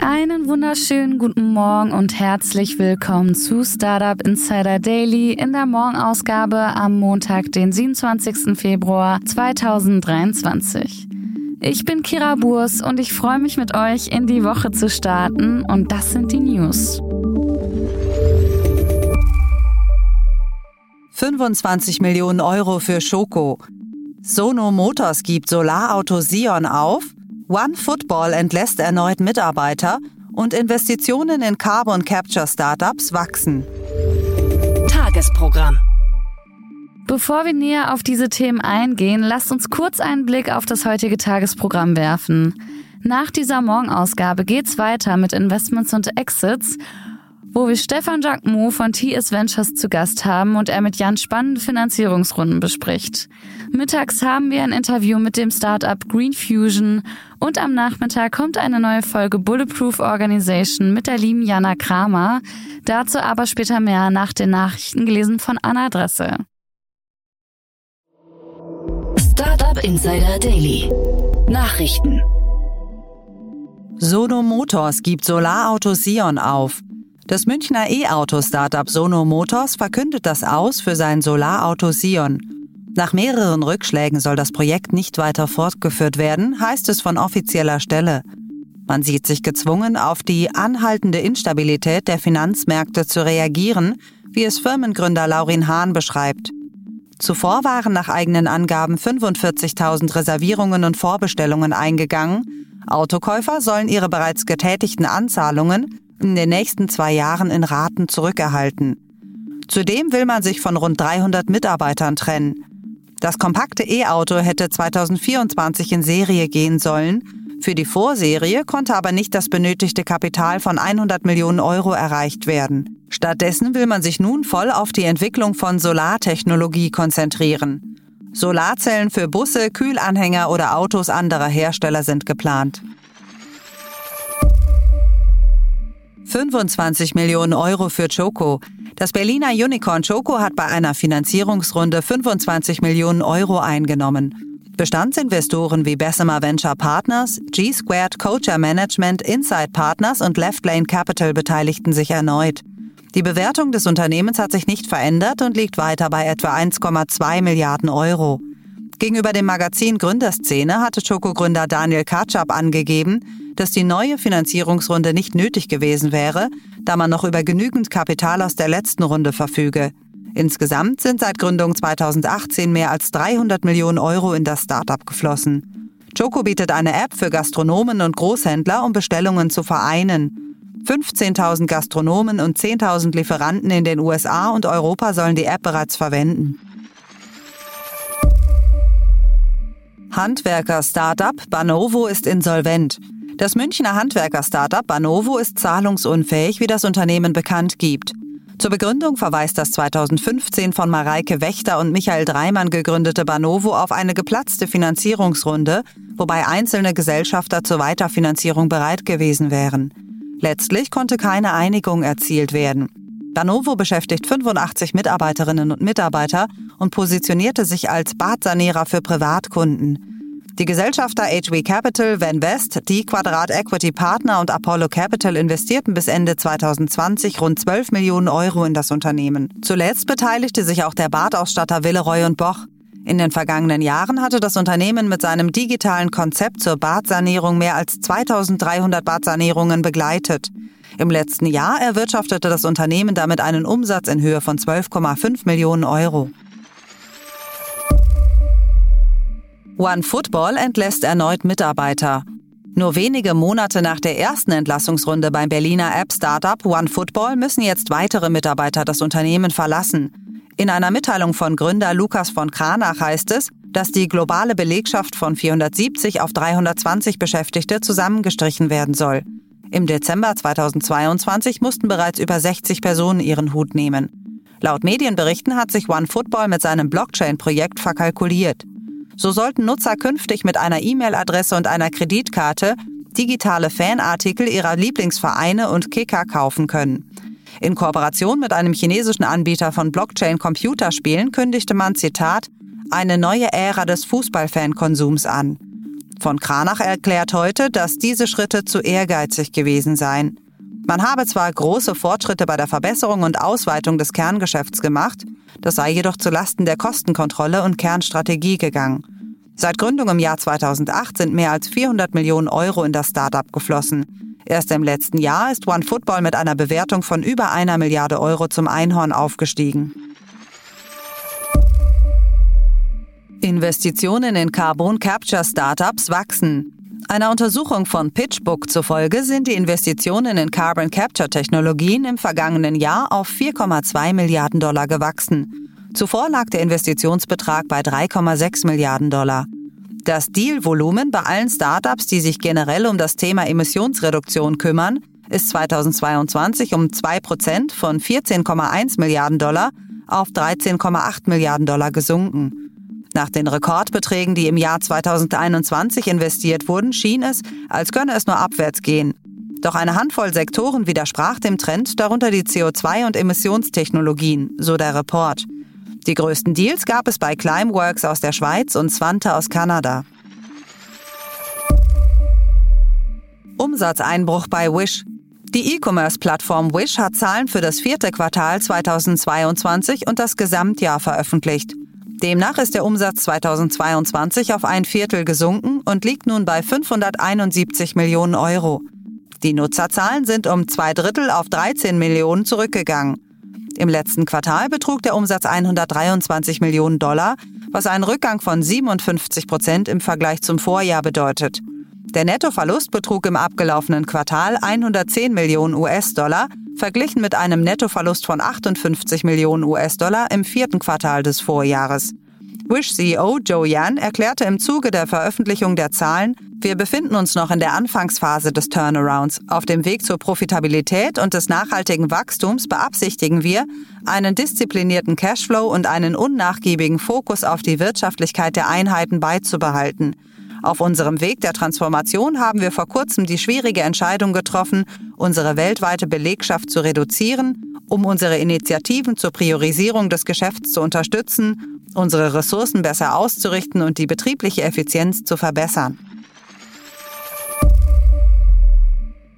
Einen wunderschönen guten Morgen und herzlich willkommen zu Startup Insider Daily in der Morgenausgabe am Montag, den 27. Februar 2023. Ich bin Kira Burs und ich freue mich mit euch in die Woche zu starten und das sind die News. 25 Millionen Euro für Schoko. Sono Motors gibt Solarauto Sion auf One Football entlässt erneut Mitarbeiter und Investitionen in Carbon Capture Startups wachsen. Tagesprogramm. Bevor wir näher auf diese Themen eingehen, lasst uns kurz einen Blick auf das heutige Tagesprogramm werfen. Nach dieser Morgenausgabe geht's weiter mit Investments und Exits wo wir Stefan Jacquemot von TS Ventures zu Gast haben und er mit Jan spannende Finanzierungsrunden bespricht. Mittags haben wir ein Interview mit dem Startup Green Fusion und am Nachmittag kommt eine neue Folge Bulletproof Organization mit der lieben Jana Kramer. Dazu aber später mehr nach den Nachrichten gelesen von Anna Dresse. Startup Insider Daily. Nachrichten. Sono Motors gibt Solarauto Sion auf. Das Münchner E-Auto-Startup Sono Motors verkündet das aus für sein Solarauto Sion. Nach mehreren Rückschlägen soll das Projekt nicht weiter fortgeführt werden, heißt es von offizieller Stelle. Man sieht sich gezwungen, auf die anhaltende Instabilität der Finanzmärkte zu reagieren, wie es Firmengründer Laurin Hahn beschreibt. Zuvor waren nach eigenen Angaben 45.000 Reservierungen und Vorbestellungen eingegangen. Autokäufer sollen ihre bereits getätigten Anzahlungen in den nächsten zwei Jahren in Raten zurückerhalten. Zudem will man sich von rund 300 Mitarbeitern trennen. Das kompakte E-Auto hätte 2024 in Serie gehen sollen. Für die Vorserie konnte aber nicht das benötigte Kapital von 100 Millionen Euro erreicht werden. Stattdessen will man sich nun voll auf die Entwicklung von Solartechnologie konzentrieren. Solarzellen für Busse, Kühlanhänger oder Autos anderer Hersteller sind geplant. 25 Millionen Euro für Choco. Das Berliner Unicorn Choco hat bei einer Finanzierungsrunde 25 Millionen Euro eingenommen. Bestandsinvestoren wie Bessemer Venture Partners, G-Squared Coacher Management, Inside Partners und Left Lane Capital beteiligten sich erneut. Die Bewertung des Unternehmens hat sich nicht verändert und liegt weiter bei etwa 1,2 Milliarden Euro. Gegenüber dem Magazin Gründerszene hatte Choco-Gründer Daniel Katschab angegeben, dass die neue Finanzierungsrunde nicht nötig gewesen wäre, da man noch über genügend Kapital aus der letzten Runde verfüge. Insgesamt sind seit Gründung 2018 mehr als 300 Millionen Euro in das Startup geflossen. Choco bietet eine App für Gastronomen und Großhändler, um Bestellungen zu vereinen. 15.000 Gastronomen und 10.000 Lieferanten in den USA und Europa sollen die App bereits verwenden. Handwerker-Startup Banovo ist insolvent. Das Münchner Handwerker-Startup Banovo ist zahlungsunfähig, wie das Unternehmen bekannt gibt. Zur Begründung verweist das 2015 von Mareike Wächter und Michael Dreimann gegründete Banovo auf eine geplatzte Finanzierungsrunde, wobei einzelne Gesellschafter zur Weiterfinanzierung bereit gewesen wären. Letztlich konnte keine Einigung erzielt werden. Banovo beschäftigt 85 Mitarbeiterinnen und Mitarbeiter und positionierte sich als Badsanierer für Privatkunden. Die Gesellschafter HV Capital, Van West, die Quadrat Equity Partner und Apollo Capital investierten bis Ende 2020 rund 12 Millionen Euro in das Unternehmen. Zuletzt beteiligte sich auch der Badausstatter Willeroy und Boch. In den vergangenen Jahren hatte das Unternehmen mit seinem digitalen Konzept zur Badsanierung mehr als 2300 Badsanierungen begleitet. Im letzten Jahr erwirtschaftete das Unternehmen damit einen Umsatz in Höhe von 12,5 Millionen Euro. OneFootball entlässt erneut Mitarbeiter. Nur wenige Monate nach der ersten Entlassungsrunde beim Berliner App-Startup OneFootball müssen jetzt weitere Mitarbeiter das Unternehmen verlassen. In einer Mitteilung von Gründer Lukas von Kranach heißt es, dass die globale Belegschaft von 470 auf 320 Beschäftigte zusammengestrichen werden soll. Im Dezember 2022 mussten bereits über 60 Personen ihren Hut nehmen. Laut Medienberichten hat sich OneFootball mit seinem Blockchain-Projekt verkalkuliert. So sollten Nutzer künftig mit einer E-Mail-Adresse und einer Kreditkarte digitale Fanartikel ihrer Lieblingsvereine und Kicker kaufen können. In Kooperation mit einem chinesischen Anbieter von Blockchain-Computerspielen kündigte man, Zitat, eine neue Ära des Fußballfankonsums an. Von Kranach erklärt heute, dass diese Schritte zu ehrgeizig gewesen seien. Man habe zwar große Fortschritte bei der Verbesserung und Ausweitung des Kerngeschäfts gemacht, das sei jedoch zu Lasten der Kostenkontrolle und Kernstrategie gegangen. Seit Gründung im Jahr 2008 sind mehr als 400 Millionen Euro in das Startup geflossen. Erst im letzten Jahr ist OneFootball mit einer Bewertung von über einer Milliarde Euro zum Einhorn aufgestiegen. Investitionen in Carbon Capture Startups wachsen. Einer Untersuchung von PitchBook zufolge sind die Investitionen in Carbon Capture Technologien im vergangenen Jahr auf 4,2 Milliarden Dollar gewachsen. Zuvor lag der Investitionsbetrag bei 3,6 Milliarden Dollar. Das Dealvolumen bei allen Startups, die sich generell um das Thema Emissionsreduktion kümmern, ist 2022 um 2 Prozent von 14,1 Milliarden Dollar auf 13,8 Milliarden Dollar gesunken. Nach den Rekordbeträgen, die im Jahr 2021 investiert wurden, schien es, als könne es nur abwärts gehen. Doch eine Handvoll Sektoren widersprach dem Trend, darunter die CO2- und Emissionstechnologien, so der Report. Die größten Deals gab es bei Climeworks aus der Schweiz und Swante aus Kanada. Umsatzeinbruch bei Wish. Die E-Commerce-Plattform Wish hat Zahlen für das vierte Quartal 2022 und das Gesamtjahr veröffentlicht. Demnach ist der Umsatz 2022 auf ein Viertel gesunken und liegt nun bei 571 Millionen Euro. Die Nutzerzahlen sind um zwei Drittel auf 13 Millionen zurückgegangen. Im letzten Quartal betrug der Umsatz 123 Millionen Dollar, was einen Rückgang von 57 Prozent im Vergleich zum Vorjahr bedeutet. Der Nettoverlust betrug im abgelaufenen Quartal 110 Millionen US-Dollar, verglichen mit einem Nettoverlust von 58 Millionen US-Dollar im vierten Quartal des Vorjahres. Wish-CEO Joe Yan erklärte im Zuge der Veröffentlichung der Zahlen, wir befinden uns noch in der Anfangsphase des Turnarounds. Auf dem Weg zur Profitabilität und des nachhaltigen Wachstums beabsichtigen wir, einen disziplinierten Cashflow und einen unnachgiebigen Fokus auf die Wirtschaftlichkeit der Einheiten beizubehalten. Auf unserem Weg der Transformation haben wir vor kurzem die schwierige Entscheidung getroffen, unsere weltweite Belegschaft zu reduzieren, um unsere Initiativen zur Priorisierung des Geschäfts zu unterstützen, unsere Ressourcen besser auszurichten und die betriebliche Effizienz zu verbessern.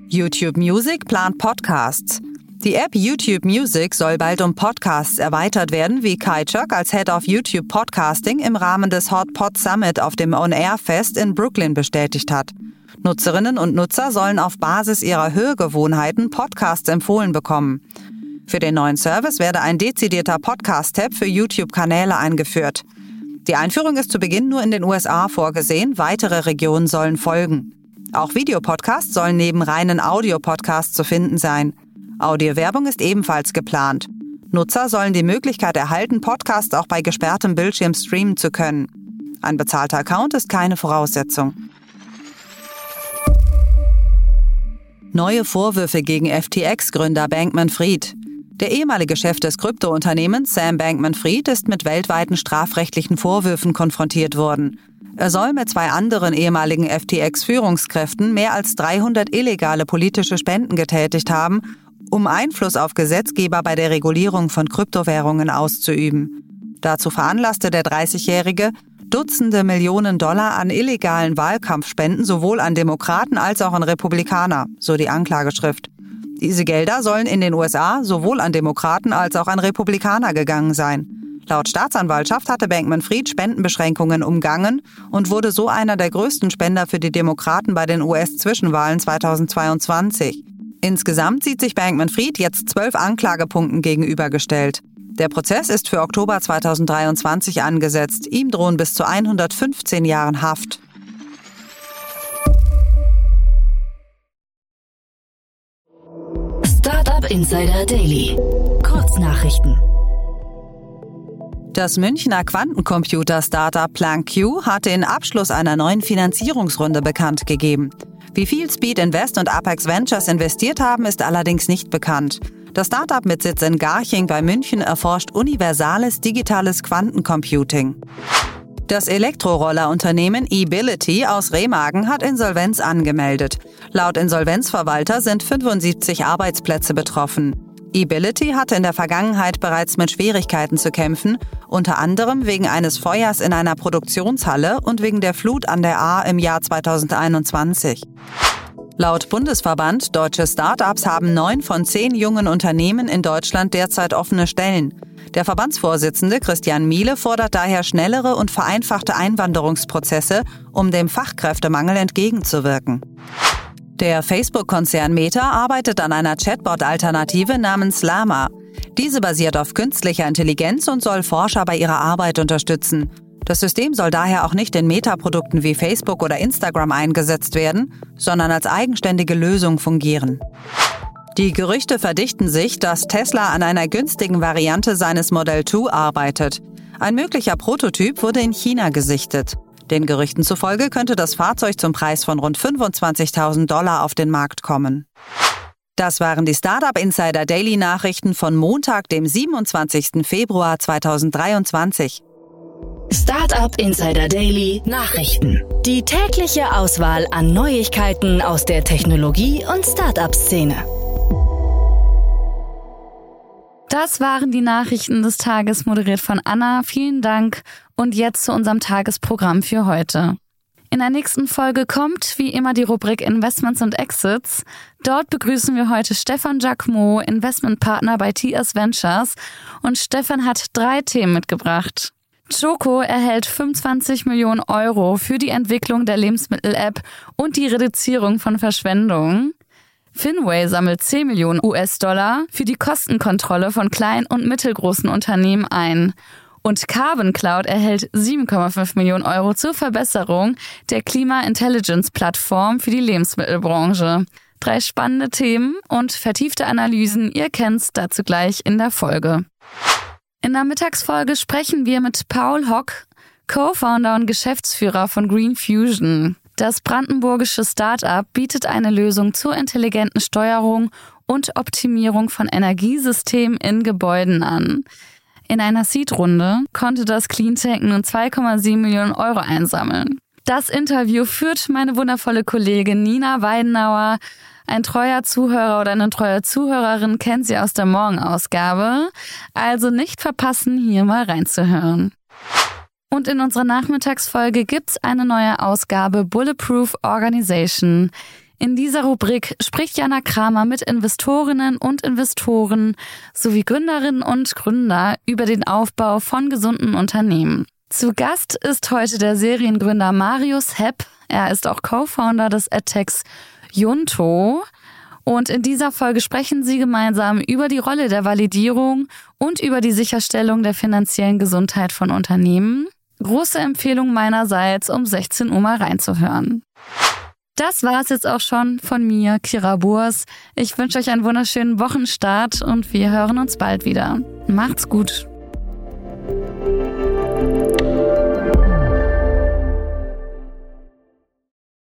YouTube Music plant Podcasts. Die App YouTube Music soll bald um Podcasts erweitert werden, wie Kai Chuck als Head of YouTube Podcasting im Rahmen des Hot Pod Summit auf dem On Air Fest in Brooklyn bestätigt hat. Nutzerinnen und Nutzer sollen auf Basis ihrer Hörgewohnheiten Podcasts empfohlen bekommen. Für den neuen Service werde ein dezidierter Podcast-Tab für YouTube-Kanäle eingeführt. Die Einführung ist zu Beginn nur in den USA vorgesehen, weitere Regionen sollen folgen. Auch Videopodcasts sollen neben reinen Audiopodcasts zu finden sein. Audiowerbung ist ebenfalls geplant. Nutzer sollen die Möglichkeit erhalten, Podcasts auch bei gesperrtem Bildschirm streamen zu können. Ein bezahlter Account ist keine Voraussetzung. Neue Vorwürfe gegen FTX-Gründer Bankman-Fried. Der ehemalige Chef des Kryptounternehmens Sam Bankman-Fried ist mit weltweiten strafrechtlichen Vorwürfen konfrontiert worden. Er soll mit zwei anderen ehemaligen FTX-Führungskräften mehr als 300 illegale politische Spenden getätigt haben um Einfluss auf Gesetzgeber bei der Regulierung von Kryptowährungen auszuüben. Dazu veranlasste der 30-Jährige Dutzende Millionen Dollar an illegalen Wahlkampfspenden sowohl an Demokraten als auch an Republikaner, so die Anklageschrift. Diese Gelder sollen in den USA sowohl an Demokraten als auch an Republikaner gegangen sein. Laut Staatsanwaltschaft hatte Bankman-Fried Spendenbeschränkungen umgangen und wurde so einer der größten Spender für die Demokraten bei den US-Zwischenwahlen 2022. Insgesamt sieht sich Bankman-Fried jetzt zwölf Anklagepunkten gegenübergestellt. Der Prozess ist für Oktober 2023 angesetzt. Ihm drohen bis zu 115 Jahren Haft. Startup Insider Daily. Kurznachrichten. Das Münchner Quantencomputer-Startup PlankQ hat den Abschluss einer neuen Finanzierungsrunde bekannt gegeben. Wie viel Speed Invest und Apex Ventures investiert haben, ist allerdings nicht bekannt. Das Startup mit Sitz in Garching bei München erforscht universales digitales Quantencomputing. Das Elektrorollerunternehmen eBility aus Remagen hat Insolvenz angemeldet. Laut Insolvenzverwalter sind 75 Arbeitsplätze betroffen. eBility hatte in der Vergangenheit bereits mit Schwierigkeiten zu kämpfen, unter anderem wegen eines Feuers in einer Produktionshalle und wegen der Flut an der A im Jahr 2021. Laut Bundesverband Deutsche Startups haben neun von zehn jungen Unternehmen in Deutschland derzeit offene Stellen. Der Verbandsvorsitzende Christian Miele fordert daher schnellere und vereinfachte Einwanderungsprozesse, um dem Fachkräftemangel entgegenzuwirken. Der Facebook-Konzern Meta arbeitet an einer Chatbot-Alternative namens Lama. Diese basiert auf künstlicher Intelligenz und soll Forscher bei ihrer Arbeit unterstützen. Das System soll daher auch nicht in Meta-Produkten wie Facebook oder Instagram eingesetzt werden, sondern als eigenständige Lösung fungieren. Die Gerüchte verdichten sich, dass Tesla an einer günstigen Variante seines Model 2 arbeitet. Ein möglicher Prototyp wurde in China gesichtet. Den Gerüchten zufolge könnte das Fahrzeug zum Preis von rund 25.000 Dollar auf den Markt kommen. Das waren die Startup Insider Daily Nachrichten von Montag, dem 27. Februar 2023. Startup Insider Daily Nachrichten. Die tägliche Auswahl an Neuigkeiten aus der Technologie- und Startup-Szene. Das waren die Nachrichten des Tages, moderiert von Anna. Vielen Dank. Und jetzt zu unserem Tagesprogramm für heute. In der nächsten Folge kommt wie immer die Rubrik Investments und Exits. Dort begrüßen wir heute Stefan Jacquemot, Investmentpartner bei TS Ventures. Und Stefan hat drei Themen mitgebracht. Choco erhält 25 Millionen Euro für die Entwicklung der Lebensmittel-App und die Reduzierung von Verschwendung. Finway sammelt 10 Millionen US-Dollar für die Kostenkontrolle von kleinen und mittelgroßen Unternehmen ein. Und Carbon Cloud erhält 7,5 Millionen Euro zur Verbesserung der Klima-Intelligence-Plattform für die Lebensmittelbranche. Drei spannende Themen und vertiefte Analysen, ihr kennt's dazu gleich in der Folge. In der Mittagsfolge sprechen wir mit Paul Hock, Co-Founder und Geschäftsführer von Green Fusion. Das brandenburgische Start-up bietet eine Lösung zur intelligenten Steuerung und Optimierung von Energiesystemen in Gebäuden an. In einer Seed-Runde konnte das Cleantech nun 2,7 Millionen Euro einsammeln. Das Interview führt meine wundervolle Kollegin Nina Weidenauer. Ein treuer Zuhörer oder eine treue Zuhörerin kennt sie aus der Morgenausgabe. Also nicht verpassen, hier mal reinzuhören. Und in unserer Nachmittagsfolge gibt's eine neue Ausgabe Bulletproof Organization. In dieser Rubrik spricht Jana Kramer mit Investorinnen und Investoren sowie Gründerinnen und Gründer über den Aufbau von gesunden Unternehmen. Zu Gast ist heute der Seriengründer Marius Hepp. Er ist auch Co-Founder des AdTechs Junto. Und in dieser Folge sprechen sie gemeinsam über die Rolle der Validierung und über die Sicherstellung der finanziellen Gesundheit von Unternehmen. Große Empfehlung meinerseits, um 16 Uhr mal reinzuhören. Das war es jetzt auch schon von mir, Kira Burs. Ich wünsche euch einen wunderschönen Wochenstart und wir hören uns bald wieder. Macht's gut.